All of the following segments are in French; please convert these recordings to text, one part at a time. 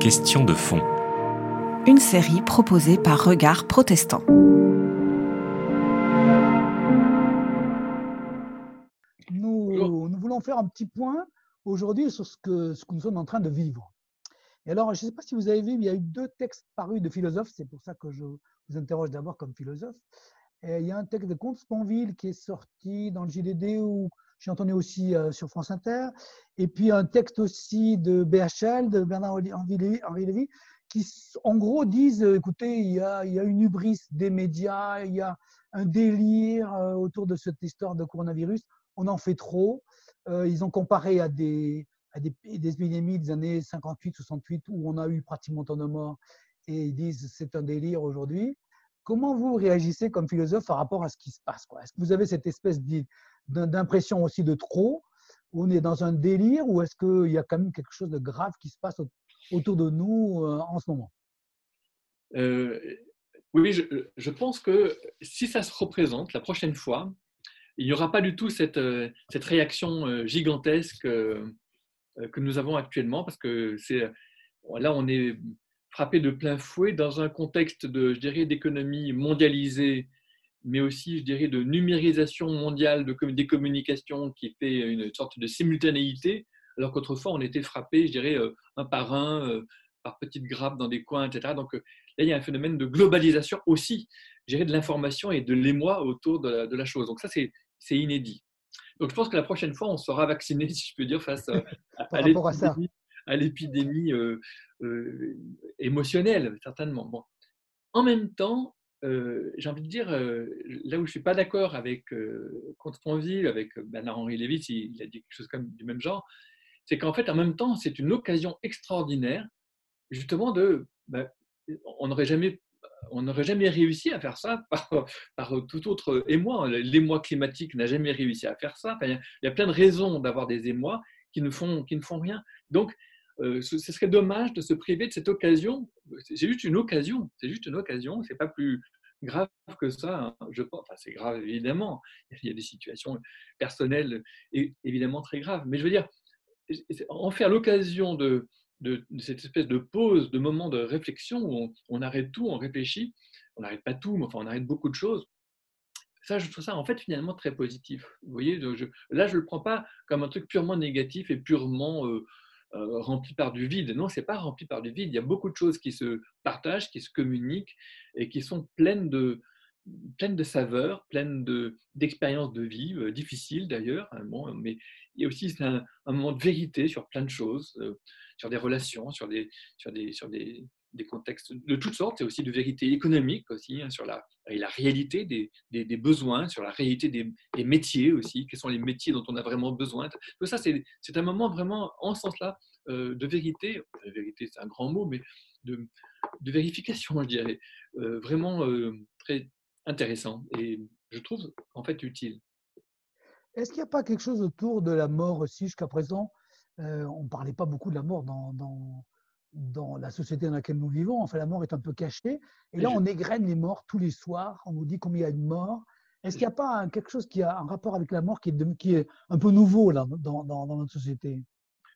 Question de fond. Une série proposée par Regard Protestant. Nous, nous voulons faire un petit point aujourd'hui sur ce que, ce que nous sommes en train de vivre. Et alors, je ne sais pas si vous avez vu, il y a eu deux textes parus de philosophes, c'est pour ça que je vous interroge d'abord comme philosophe. Et il y a un texte de Comte Sponville qui est sorti dans le JDD où j'ai entendu aussi euh, sur France Inter. Et puis un texte aussi de BHL, de Bernard-Henri Lévy, qui en gros disent, euh, écoutez, il y, a, une hubris des médias, il y a un délire euh, autour de cette histoire de coronavirus, on en fait trop. Ils ont comparé à des, à des épidémies des années 58-68 où on a eu pratiquement tant de morts et ils disent c'est un délire aujourd'hui. Comment vous réagissez comme philosophe par rapport à ce qui se passe Est-ce que vous avez cette espèce d'impression aussi de trop. On est dans un délire ou est-ce qu'il y a quand même quelque chose de grave qui se passe autour de nous euh, en ce moment? Euh, Oui, je, je, pense que si ça se représente la prochaine fois, il n'y aura pas du tout cette, euh, cette réaction gigantesque que nous avons actuellement parce que c'est là on est frappé de plein fouet dans un contexte de, je dirais, d'économie mondialisée, mais aussi, je dirais, de numérisation mondiale de, des communications qui fait une sorte de simultanéité, alors qu'autrefois, on était frappé, je dirais, euh, un par un, euh, par petites grappes dans des coins, etc. Donc euh, là, il y a un phénomène de globalisation aussi, je dirais, de l'information et de l'émoi autour de la, de la, chose. Donc ça, c'est inédit. Donc je pense que la prochaine fois, on sera vacciné, si je peux dire, face à, l'épidémie euh, euh, émotionnelle, certainement. Bon. En même temps, euh, j'ai envie de dire, là où je ne suis pas d'accord avec Comte Sponville, avec Bernard-Henri Lévy, il a dit quelque chose comme du même genre, c'est qu'en fait, en même temps, c'est une occasion extraordinaire, justement, de. Ben, on n'aurait jamais on n'aurait jamais réussi à faire ça par, par, tout autre émoi. L'émoi climatique n'a jamais réussi à faire ça. il y a plein de raisons d'avoir des émois qui ne font, qui ne font rien. Donc, euh, ce serait dommage de se priver de cette occasion. C'est juste une occasion, c'est juste une occasion, c'est pas plus grave que ça. Hein. Je pense, c'est grave évidemment. Il y a des situations personnelles évidemment très graves, mais je veux dire, en faire l'occasion de, cette espèce de pause, de moment de réflexion où on, arrête tout, on réfléchit, on n'arrête pas tout, mais enfin on arrête beaucoup de choses. Ça, je trouve ça en fait finalement très positif. Vous voyez, là, je ne le prends pas comme un truc purement négatif et purement euh, euh, rempli par du vide. Non, c'est pas rempli par du vide. Il y a beaucoup de choses qui se partagent, qui se communiquent et qui sont pleines de, pleines de saveurs, pleines d'expériences de, vie, euh, difficiles d'ailleurs. Hein, bon, mais il y a aussi un, moment de vérité sur plein de choses, euh, sur des relations, sur des, sur des, sur des, des contextes de toutes sortes, et aussi de vérité économique aussi, hein, sur la, la réalité des, des, besoins, sur la réalité des, métiers aussi, quels sont les métiers dont on a vraiment besoin. Tout ça, c'est un moment vraiment, en ce sens-là, euh, de vérité, vérité c'est un grand mot, mais de, de vérification, je dirais, euh, vraiment euh, très intéressant et je trouve en fait utile. Est-ce qu'il n'y a pas quelque chose autour de la mort aussi jusqu'à présent? On ne parlait pas beaucoup de la mort dans dans la société dans laquelle nous vivons. Enfin, la mort est un peu cachée. Et là, on égrène les morts tous les soirs. On nous dit combien il y a de morts. Est-ce qu'il n'y a pas quelque chose qui a un rapport avec la mort qui est, qui est un peu nouveau là, dans, dans, notre société?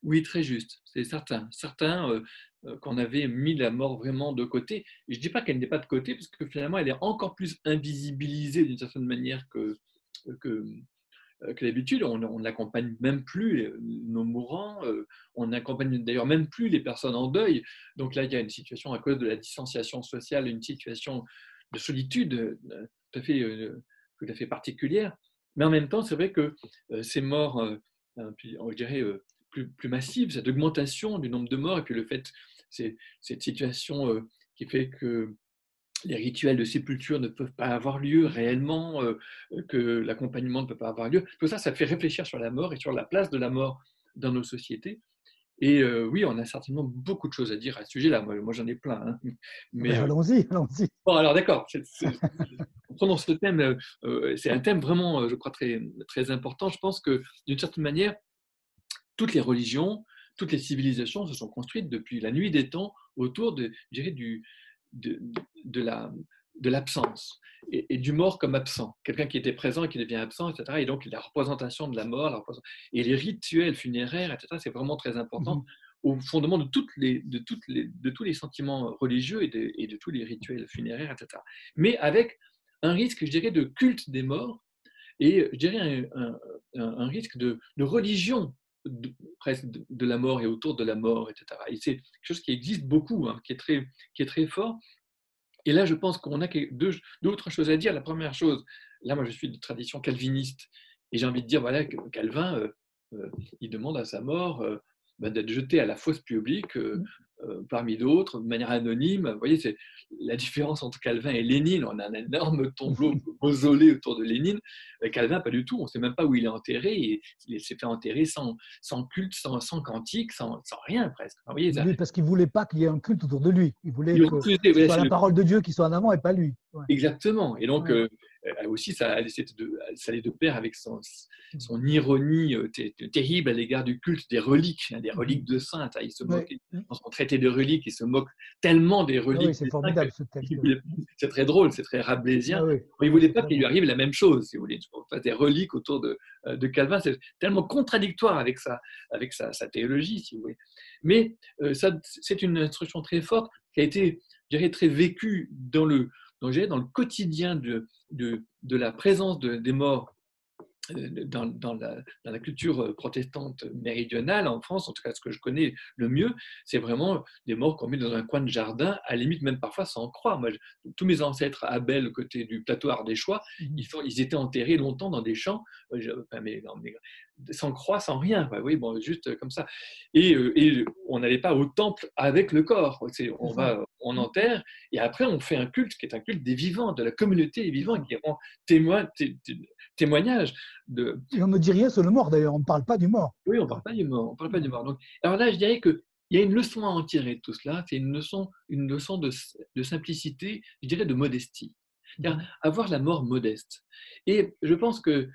Oui, très juste. C'est certain. Certains euh, euh, qu'on avait mis la mort vraiment de côté. je ne dis pas qu'elle n'est pas de côté, parce que finalement, elle est encore plus invisibilisée d'une certaine manière que, que, que d'habitude. On n'accompagne même plus nos mourants, euh, on n'accompagne d'ailleurs même plus les personnes en deuil. Donc là, il y a une situation à cause de la distanciation sociale, une situation de solitude euh, tout à fait, tout à fait particulière. Mais en même temps, c'est vrai que ces morts, je dirais, plus, plus massives, cette augmentation du nombre de morts, et puis le fait, cette situation qui fait que les rituels de sépulture ne peuvent pas avoir lieu réellement, euh, que l'accompagnement ne peut pas avoir lieu. Tout ça, ça fait réfléchir sur la mort et sur la place de la mort dans nos sociétés. Et euh, oui, on a certainement beaucoup de choses à dire à ce sujet-là. Moi, j'en ai plein. Hein. Mais euh, allons-y, allons-y. Bon, alors d'accord. Prenons ce thème. c'est un thème vraiment, je crois, très, très important. Je pense que d'une certaine manière, toutes les religions, toutes les civilisations se sont construites depuis la nuit des temps autour de, je dirais, du, de, de la de l'absence et, du mort comme absent, quelqu'un qui était présent et qui devient absent, etc. Et donc la représentation de la mort, et les rituels funéraires, etc. C'est vraiment très important. Mhm. au fondement de, toutes les, de, toutes les, de tous les sentiments religieux et de, et de tous les rituels funéraires, etc. Mais avec un risque, je dirais, de culte des morts et je dirais un, un, risque de, de religion de, presque de, la mort et autour de la mort, etc. Et c'est quelque chose qui existe beaucoup, hein, qui, est très, qui est très fort. Et là, je pense qu'on a deux, deux autres choses à dire. La première chose, là, moi, je suis de tradition calviniste, et j'ai envie de dire, voilà, Calvin, euh, euh, il demande à sa mort euh, bah, d'être jeté à la fosse publique mmh. Parmi d'autres, de manière anonyme. Vous voyez, c'est la différence entre Calvin et Lénine. On a un énorme tombeau mausolée autour de Lénine. Calvin, pas du tout. On ne sait même pas où il est enterré. il s'est fait enterrer sans, sans culte, sans, sans cantique, sans, sans, rien presque. Vous voyez, parce qu'il ne voulait pas qu'il y ait un culte autour de lui. Il voulait que, ce soit la parole de Dieu qui soit en avant et pas lui. Exactement. Et donc, euh, aussi, ça, allait de, ça allait de pair avec son, son ironie euh, terrible à l'égard du culte des reliques, hein, des mmh reliques de saints. Hein. Il se moque, mmh. dans son traité de reliques, il se moque tellement des ah reliques. c'est formidable ce texte. C'est très drôle, c'est très rablaisien. Ah il ne voulait pas qu'il lui arrive la même chose, si vous voulez, des reliques autour de, euh, de Calvin. C'est tellement contradictoire avec, sa, avec sa, sa, théologie, si vous voulez. Mais ça, c'est une instruction très forte qui a été, je dirais, très vécue dans le, donc, dans le quotidien de, la présence de, des morts dans, dans, la, dans, la, culture protestante méridionale en France, en tout cas ce que je connais le mieux, c'est vraiment des morts qu'on met dans un coin de jardin, à la limite même parfois sans croix. Moi, tous mes ancêtres à Belle, côté du plateau Ardéchois, mmh ils, ils étaient enterrés longtemps dans des champs, euh, mais, mais, sans croix, sans rien. Oui, bon, juste comme ça. Et, euh, et on n'allait pas au temple avec le corps. On va, on enterre, et après on fait un culte qui est un culte des vivants, de la communauté des vivants, qui rend témoin, témoignage de. Et on ne dit rien sur le mort d'ailleurs. On ne parle pas du mort. Oui, on ne parle pas du mort. On parle pas du mort. Donc, alors là, je dirais que il y a une leçon à en tirer de tout cela. C'est une leçon, une leçon de, de simplicité, je dirais de modestie. Mmh. Avoir la mort modeste. Et je pense que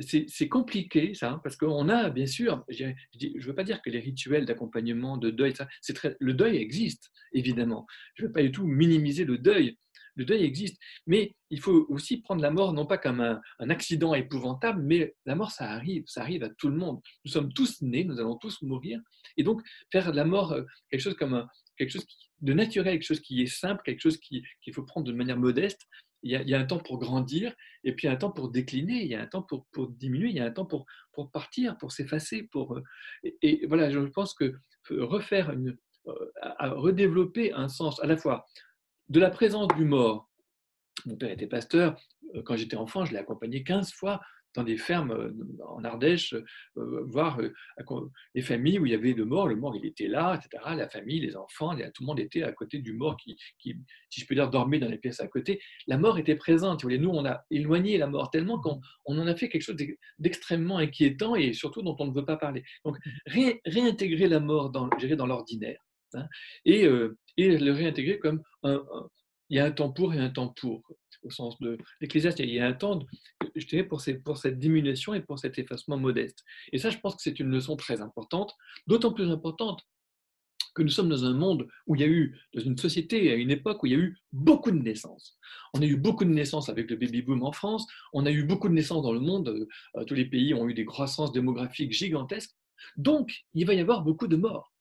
c'est compliqué, ça, hein, parce qu'on a, bien sûr, je ne veux pas dire que les rituels d'accompagnement, de deuil, ça, très, le deuil existe, évidemment. Je ne veux pas du tout minimiser le deuil. Le deuil existe. Mais il faut aussi prendre la mort, non pas comme un, accident épouvantable, mais la mort, ça arrive. Ça arrive à tout le monde. Nous sommes tous nés, nous allons tous mourir. Et donc, faire de la mort euh, quelque chose comme quelque chose de naturel, quelque chose qui est simple, quelque chose qu'il faut prendre de manière modeste, il y, a, un temps pour grandir, et puis un temps pour décliner, il y a un temps pour, pour diminuer, il y a un temps pour, pour partir, pour s'effacer. Pour, euh, et, voilà, je pense que refaire une, euh, redévelopper un sens à la fois de la présence du mort. Mon père était pasteur, euh, quand j'étais enfant, je l'ai accompagné 15 fois dans des fermes euh, en Ardèche, euh, voir les familles où il y avait de mort. Le mort, il était là, etc. La famille, les enfants, tout le monde était à côté du mort qui, si je peux dire, dormait dans les pièces à côté. La mort était présente. Nous, on a éloigné la mort tellement qu'on en a fait quelque chose d'extrêmement inquiétant et surtout dont on ne veut pas parler. Donc, réintégrer la mort dans l'ordinaire hein, et, et, le réintégrer comme un, il y a un temps pour et un temps pour au sens de l'Ecclésiaste, il y a un temps, pour, pour cette diminution et pour cet effacement modeste. Et ça, je pense que c'est une leçon très importante, d'autant plus importante que nous sommes dans un monde où il y a eu, dans une société, à une époque où il y a eu beaucoup de naissances. On a eu beaucoup de naissances avec le baby-boom en France, on a eu beaucoup de naissances dans le monde, euh, tous les pays ont eu des croissances démographiques gigantesques, donc il va y avoir beaucoup de morts.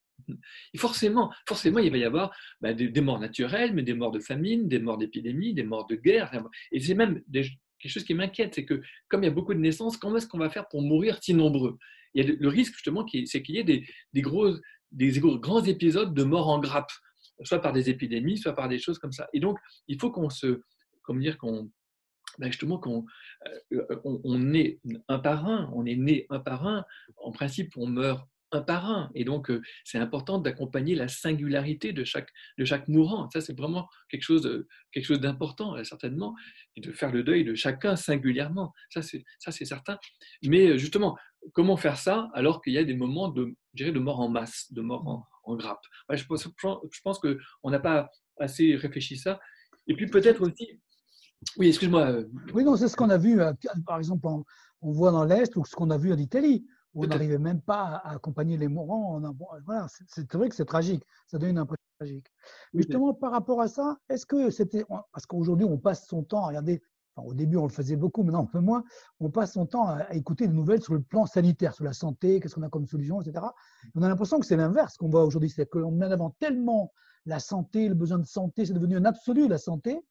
Et forcément, forcément, il va y avoir bah, des, morts naturelles, mais des morts de famine, des morts d'épidémie, des morts de guerre. Et c'est même quelque chose qui m'inquiète, c'est que comme il y a beaucoup de naissances, comment est-ce qu'on va faire pour mourir si nombreux? Il y a le, risque justement, c'est qu'il y ait des, gros, des grands épisodes de morts en grappe, soit par des épidémies, soit par des choses comme ça. Et donc, il faut qu'on se, comment dire, qu'on bah, justement qu'on euh, on, on, est un par un, on est né un par un. En principe, on meurt un par un. Et donc, euh, c'est important d'accompagner la singularité de chaque, de chaque mourant. Ça, c'est vraiment quelque chose, d'important, euh, certainement, et de faire le deuil de chacun singulièrement. Ça, c'est, certain. Mais euh, justement, comment faire ça alors qu'il y a des moments de, de mort en masse, de mort en, en grappe? Je, pense, je pense qu'on n'a pas assez réfléchi ça. Et puis peut-être aussi... Oui, excuse-moi. Oui, non, c'est ce qu'on a vu, par exemple, on voit dans l'Est ou ce qu'on a vu en Italie on n'arrivait même pas à accompagner les mourants. Voilà, c'est vrai que c'est tragique, ça donne une impression tragique. Mais justement, par rapport à ça, est-ce que c'était. Parce qu'aujourd'hui, on passe son temps à regarder au début on le faisait beaucoup, maintenant un peu moins, on passe son temps à, écouter des nouvelles sur le plan sanitaire, sur la santé, qu'est-ce qu'on a comme solution, etc. On a l'impression que c'est l'inverse qu'on voit aujourd'hui, c'est qu'on met en avant tellement la santé, le besoin de santé, c'est devenu un absolu, la santé.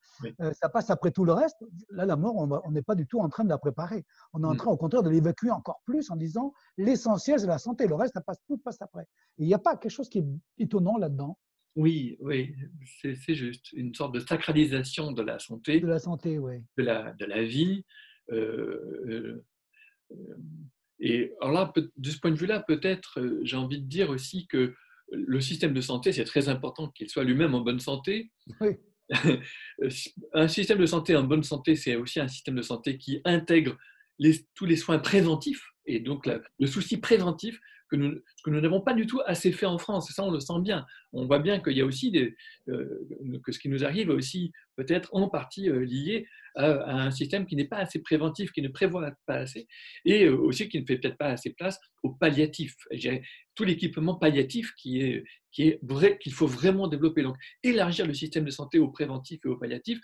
Euh, ça passe après tout le reste. Là, la mort, on n'est pas du tout en train de la préparer. On est en mm. train, au contraire, de l'évacuer encore plus en disant l'essentiel, c'est la santé. Le reste, ça passe, tout passe après. il n'y a pas quelque chose qui est étonnant là-dedans. Oui, oui, c'est juste une sorte de sacralisation de la santé. De la santé, oui. De la, de la vie. Euh, euh, et alors là, de ce point de vue-là, peut-être, j'ai envie de dire aussi que le système de santé, c'est très important qu'il soit lui-même en bonne santé. un système de santé en bonne santé, c'est aussi un système de santé qui intègre tous les soins préventifs. Et donc, le souci préventif, que nous que nous n'avons pas du tout assez fait en France. Et ça, on le sent bien. On voit bien qu'il y a aussi des, euh, que ce qui nous arrive est aussi peut-être en partie euh, lié à, un système qui n'est pas assez préventif, qui ne prévoit pas assez, et euh, aussi qui ne fait peut-être pas assez place au palliatif. Tout l'équipement palliatif qui est, qui est vrai, qu'il faut vraiment développer. Donc, élargir le système de santé au préventif et au palliatif,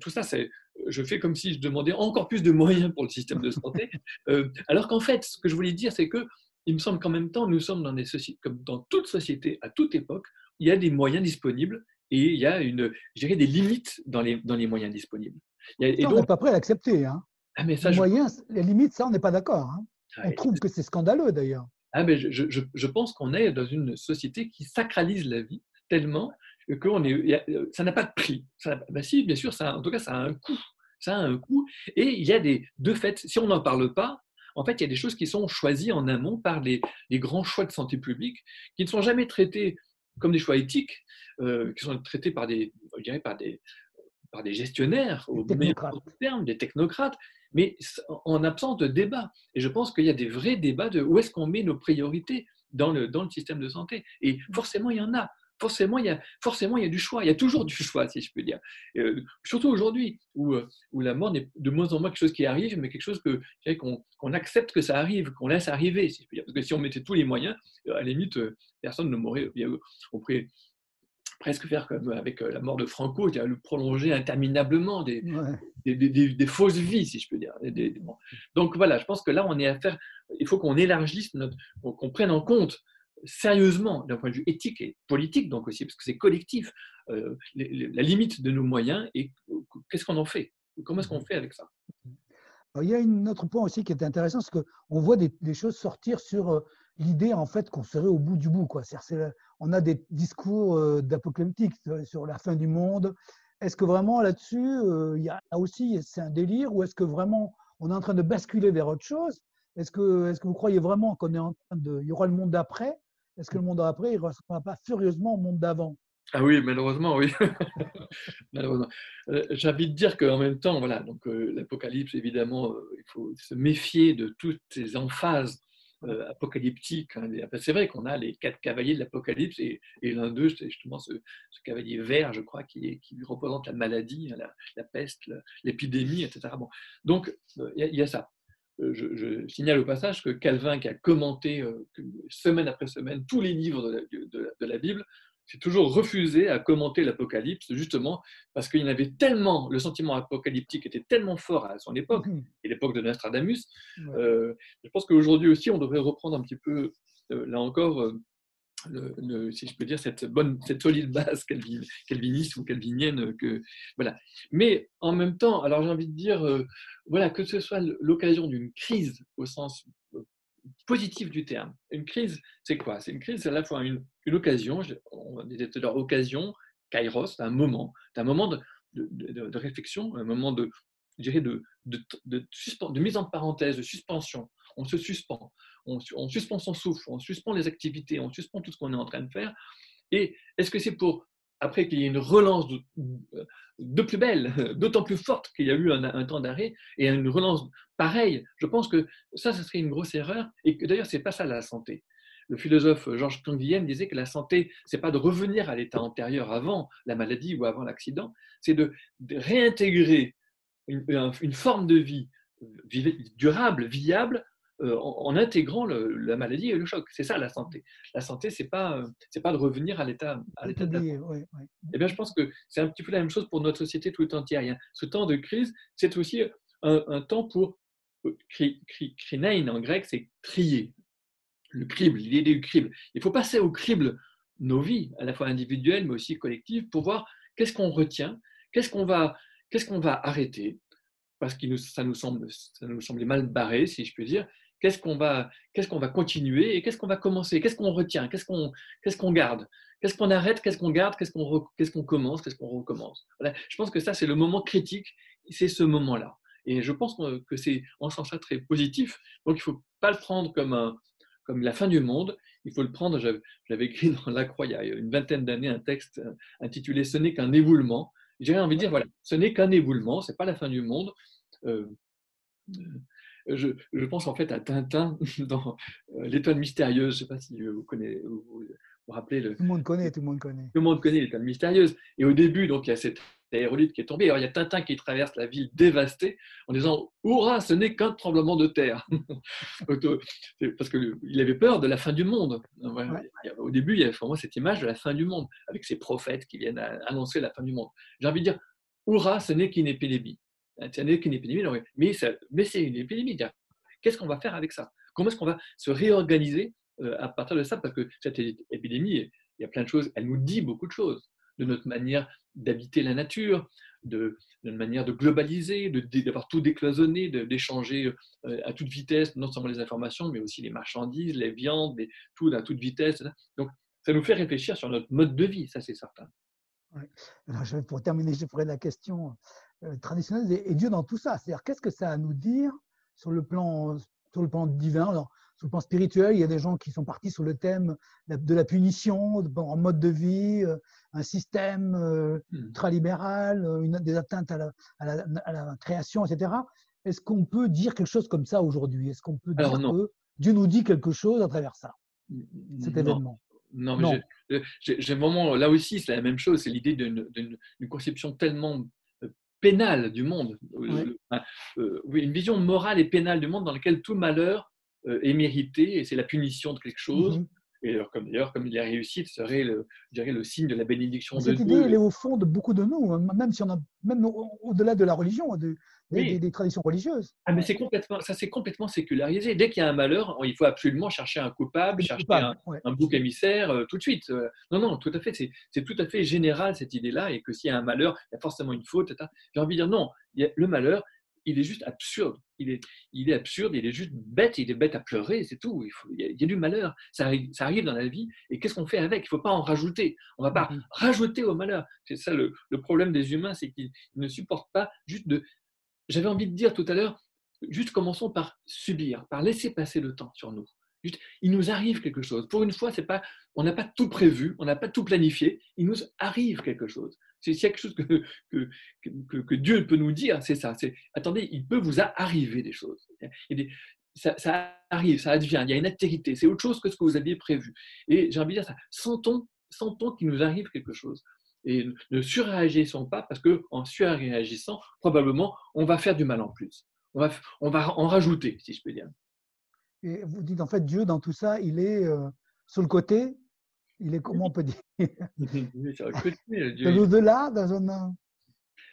tout ça, c'est, je fais comme si je demandais encore plus de moyens pour le système de santé, alors qu'en fait, ce que je voulais dire, c'est que il me semble qu'en même temps, nous sommes dans des sociétés, comme dans toute société, à toute époque, il y a des moyens disponibles et il y a une, je dirais, des limites dans les, dans les moyens disponibles. et donc, on n'est pas prêt à l'accepter. Hein. Ah, mais ça, les moyens, les limites, ça, on n'est pas d'accord. Hein. on trouve que c'est scandaleux d'ailleurs. Ah, mais je, je, je, pense qu'on est dans une société qui sacralise la vie tellement que on est, ça n'a pas de prix. Ça, bah si, bien sûr, ça, en tout cas, ça a un coût. Ça a un coût. Et il y a des, de fait, si on n'en parle pas, en fait, il y a des choses qui sont choisies en amont par les, grands choix de santé publique, qui ne sont jamais traités comme des choix éthiques, euh, qui sont traités par des, par des, par des gestionnaires, au meilleur terme, des technocrates, mais en absence de débat. Et je pense qu'il y a des vrais débats de où est-ce qu'on met nos priorités dans le, dans le système de santé. Et forcément, il y en a forcément il, y a, forcément, il y a du choix. Il y a toujours du choix, si je peux dire. Euh, surtout aujourd'hui, où, euh, où, la mort n'est de moins en moins quelque chose qui arrive, mais quelque chose que, qu'on, accepte que ça arrive, qu'on laisse arriver, si je peux dire. Parce que si on mettait tous les moyens, euh, à la limite, personne ne mourrait. On pourrait presque faire comme avec la mort de Franco, le prolonger interminablement des, des, des, fausses vies, si je peux dire. Donc voilà, je pense que là, on est à faire, il faut qu'on élargisse, notre, qu'on prenne en compte sérieusement d'un point de vue éthique et politique, donc aussi, parce que c'est collectif, euh, la limite de nos moyens et qu'est-ce qu'on en fait? Comment est-ce qu'on fait avec ça? Il y a un autre point aussi qui est intéressant, c'est qu'on voit des, choses sortir sur euh, l'idée en fait qu'on serait au bout du bout. Quoi. on a des discours euh, d'apocalyptique sur la fin du monde. Est-ce que vraiment là-dessus, il y a aussi, c'est un délire ou est-ce que vraiment on est en train de basculer vers autre chose? Est-ce que, est que, vous croyez vraiment qu'on est en train de, il y aura le monde d'après? Est-ce que le monde après, il ne ressemblera pas furieusement au monde d'avant? Ah oui, malheureusement, oui. malheureusement. Euh, j'ai envie de dire qu'en même temps, voilà, donc euh, l'apocalypse, évidemment, euh, il faut se méfier de toutes ces emphases apocalyptiques. Hein. C'est vrai qu'on a les quatre cavaliers de l'apocalypse et, l'un d'eux, c'est justement ce, cavalier vert, je crois, qui, qui représente la maladie, hein, la, peste, l'épidémie, etc. Bon. Donc, il y, a ça. Euh, je, signale au passage que Calvin, qui a commenté euh, semaine après semaine tous les livres de la, Bible, s'est toujours refusé à commenter l'Apocalypse, justement parce qu'il y en avait tellement, le sentiment apocalyptique était tellement fort à son époque, mmh. et l'époque de Nostradamus. Euh, je pense qu'aujourd'hui aussi, on devrait reprendre un petit peu, là encore, si je peux dire, cette, bonne, solide base calviniste ou calvinienne. Que, voilà. Mais en même temps, alors j'ai envie de dire, euh, voilà, que ce soit l'occasion d'une crise au sens euh, positif du terme. Une crise, c'est quoi? C'est une crise, c'est à la fois une, occasion, on disait tout à l'heure occasion, kairos, un moment, un moment de, réflexion, un moment de, dirais de, de mise en parenthèse, de suspension. On se suspend on, suspend son souffle, on suspend les activités, on suspend tout ce qu'on est en train de faire. Et est-ce que c'est pour, après qu'il y ait une relance de, plus belle, d'autant plus forte qu'il y a eu un, temps d'arrêt, et une relance pareille, je pense que ça, ce serait une grosse erreur, et que d'ailleurs, ce n'est pas ça la santé. Le philosophe Georges Canguilhem disait que la santé, c'est pas de revenir à l'état antérieur avant la maladie ou avant l'accident, c'est de, réintégrer une, une, forme de vie durable, viable, euh, en, intégrant la maladie et le choc. C'est ça la santé. La santé, c'est pas euh, c'est pas de revenir à l'état à l'état Eh bien, je pense que c'est un petit peu la même chose pour notre société tout entière. Ce temps de crise, c'est aussi un, temps pour krinein en grec, c'est trier. Le crible, l'idée du crible. Il faut passer au crible nos vies, à la fois individuelles mais aussi collectives, pour voir qu'est-ce qu'on retient, qu'est-ce qu'on va, qu'est-ce qu'on va arrêter, parce que ça nous semble, ça nous semblait mal barré, si je puis dire, qu'est-ce qu'on va, qu'est-ce va continuer et qu'est-ce qu'on va commencer, qu'est-ce qu'on retient, qu'est-ce qu'on, qu'est-ce garde, qu'est-ce qu'on arrête, qu'est-ce qu'on garde, qu'est-ce qu'on, qu'est-ce commence, qu'est-ce qu'on recommence? Je pense que ça, c'est le moment critique, c'est ce moment-là. Et je pense que c'est en sens là très positif. Donc, il ne faut pas le prendre comme, un, comme la fin du monde. Il faut le prendre, j'avais écrit dans La Croix il y a une vingtaine d'années un texte intitulé Ce n'est qu'un éboulement. J'ai envie de dire, voilà, ce n'est qu'un éboulement, ce n'est pas la fin du monde. Euh, je, je, pense en fait à Tintin dans euh, L'étoile mystérieuse. Je ne sais pas si vous connaissez, vous, vous, rappelez. Le, tout le monde connaît, tout le monde connaît. Tout le monde connaît l'étoile mystérieuse. Et au début, donc, il y a cette aérolite qui est tombée. Alors, il y a Tintin qui traverse la ville dévastée en disant Hurrah, ce n'est qu'un tremblement de terre. Parce qu'il avait peur de la fin du monde. Au début, il y avait vraiment cette image de la fin du monde, avec ces prophètes qui viennent annoncer la fin du monde. J'ai envie de dire Hurrah, ce n'est qu'une épidémie. Ce n'est qu'une épidémie, mais, c'est une épidémie. Qu'est-ce qu'on va faire avec ça? Comment est-ce qu'on va se réorganiser euh, à partir de ça? Parce que cette épidémie, il y a plein de choses, elle nous dit beaucoup de choses de notre manière d'habiter la nature, de, notre manière de globaliser, d'avoir tout décloisonné, d'échanger euh, à toute vitesse, non seulement les informations, mais aussi les marchandises, les viandes, tout à toute vitesse. Donc, ça nous fait réfléchir sur notre mode de vie, ça c'est certain. pour terminer, je ferai la question euh, traditionnelle et Dieu dans tout ça. C'est-à-dire, qu'est-ce que ça a à nous dire sur le plan, sur le plan divin? Alors, Sur le plan spirituel, il y a des gens qui sont partis sur le thème de la punition, en mode de vie, euh, un système euh, hmm. ultralibéral, une, des atteintes à la, à la, création, etc. Est-ce qu'on peut dire quelque chose comme ça aujourd'hui? Est-ce qu'on peut dire que Dieu nous dit quelque chose à travers ça, cet événement? Non, mais j'ai vraiment, là aussi, c'est la même chose, c'est l'idée d'une conception tellement pénale du monde, euh, euh, une vision morale et pénale du monde dans laquelle tout malheur euh, est mérité et c'est la punition de quelque chose. Mhm. Et comme d'ailleurs, comme il a réussi, ce serait le, je dirais, le signe de la bénédiction Cette de idée, elle est au fond de beaucoup de nous, hein, même si on a, même au-delà de la religion, de, des, traditions religieuses. Ah, mais c'est complètement, ça c'est complètement sécularisé. Dès qu'il y a un malheur, il faut absolument chercher un coupable, chercher un, bouc émissaire euh, tout de suite. Euh. non, non, tout à fait. C'est tout à fait général cette idée-là, et que s'il y a un malheur, il y a forcément une faute. J'ai envie de dire non. le malheur, il est juste absurde. Il est, il est absurde, il est juste bête, il est bête à pleurer, c'est tout. Il, faut, il, y a, du malheur. Ça arrive, ça arrive dans la vie. Et qu'est-ce qu'on fait avec? Il ne faut pas en rajouter. On ne va pas mm-hmm. rajouter au malheur. C'est ça le, le, problème des humains, c'est qu'ils ne supportent pas juste de. J'avais envie de dire tout à l'heure, juste commençons par subir, par laisser passer le temps sur nous. Juste, il nous arrive quelque chose. Pour une fois, c'est pas, on n'a pas tout prévu, on n'a pas tout planifié. Il nous arrive quelque chose. C'est quelque chose que, que, que, Dieu peut nous dire, c'est ça. C'est, attendez, il peut vous arriver des choses. ça, ça, arrive, ça advient, il y a une altérité, c'est autre chose que ce que vous aviez prévu. Et j'ai envie de dire ça, sentons, sentons qu'il nous arrive quelque chose. Et ne surréagissons pas parce qu'en surréagissant, probablement, on va faire du mal en plus. On va, on va en rajouter, si je peux dire. Et vous dites en fait, Dieu, dans tout ça, il est euh, sur le côté, il est, comment on peut dire? De l'au-delà, dans un.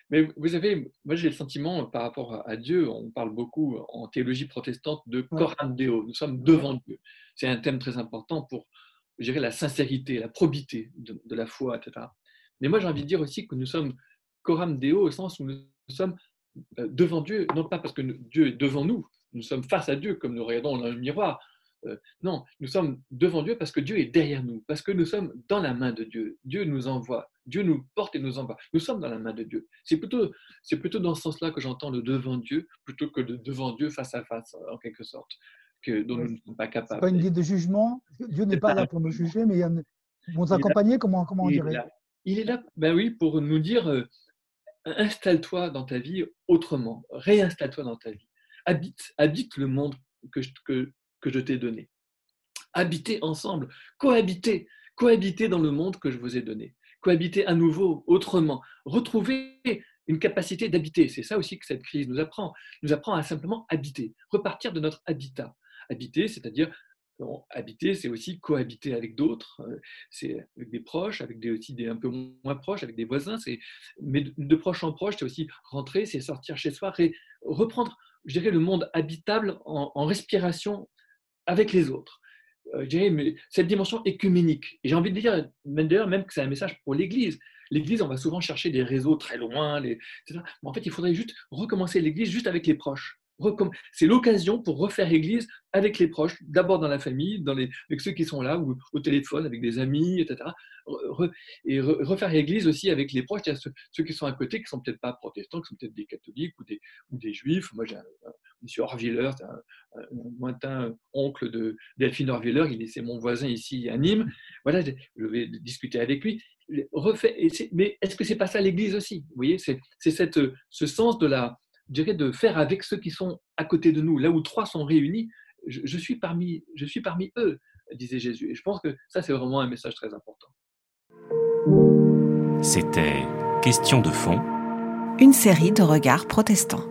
Mais vous savez, moi j'ai le sentiment par rapport à Dieu, on parle beaucoup en théologie protestante de coram deo, nous sommes devant Dieu. C'est un thème très important pour, je dirais, la sincérité, la probité de, la foi, etc. Mais moi j'ai envie de dire aussi que nous sommes coram deo au sens où nous sommes euh, devant Dieu, non pas parce que Dieu est devant nous, nous sommes face à Dieu comme nous regardons dans le miroir, euh, non, nous sommes devant Dieu parce que Dieu est derrière nous, parce que nous sommes dans la main de Dieu. Dieu nous envoie, Dieu nous porte et nous envoie. Nous sommes dans la main de Dieu. C'est plutôt, c'est plutôt dans ce sens-là que j'entends le devant Dieu, plutôt que le devant Dieu face à face, en quelque sorte, que, dont nous ne sommes pas capables. pas une idée de jugement? Dieu n'est pas là pour nous juger, mais il pour nous accompagner, comment, comment on dirait? Il est là, ben pour nous dire euh, installe-toi dans ta vie autrement, réinstalle-toi dans ta vie. Habite, habite le monde que, que, que je t'ai donné. Habiter ensemble, cohabiter, cohabiter dans le monde que je vous ai donné, cohabiter à nouveau, autrement, retrouver une capacité d'habiter. C'est ça aussi que cette crise nous apprend. Nous apprend à simplement habiter, repartir de notre habitat, habiter, c'est-à-dire habiter, c'est aussi cohabiter avec d'autres, c'est avec des proches, avec des, aussi des un peu moins proches, avec des voisins. Mais de, proche en proche, c'est aussi rentrer, c'est sortir chez soi, et reprendre, je dirais, le monde habitable en, respiration avec les autres. je dirais, mais cette dimension écuménique. Et j'ai envie de dire, d'ailleurs, même que c'est un message pour l'Église. L'Église, on va souvent chercher des réseaux très loin. Mais en fait, il faudrait juste recommencer l'Église juste avec les proches. C'est l'occasion pour refaire Église avec les proches, d'abord dans la famille, avec ceux qui sont là, au téléphone, avec des amis, etc. et refaire Église aussi avec les proches, ceux, ceux, qui sont à côté, qui ne sont peut-être pas protestants, qui sont peut-être des catholiques ou des, juifs. Moi, j'ai un, monsieur Orviller, un, un, lointain oncle de Delphine Orviller, c'est mon voisin ici à Nîmes. Voilà, je vais discuter avec lui mais est-ce que c'est pas ça l'Église aussi? Vous voyez, c'est ce sens de la, dirais de faire avec ceux qui sont à côté de nous, là où trois sont réunis. Je, suis parmi, je suis parmi eux, disait Jésus. Et je pense que ça, c'est vraiment un message très important. C'était Question de fond, une série de regards protestants.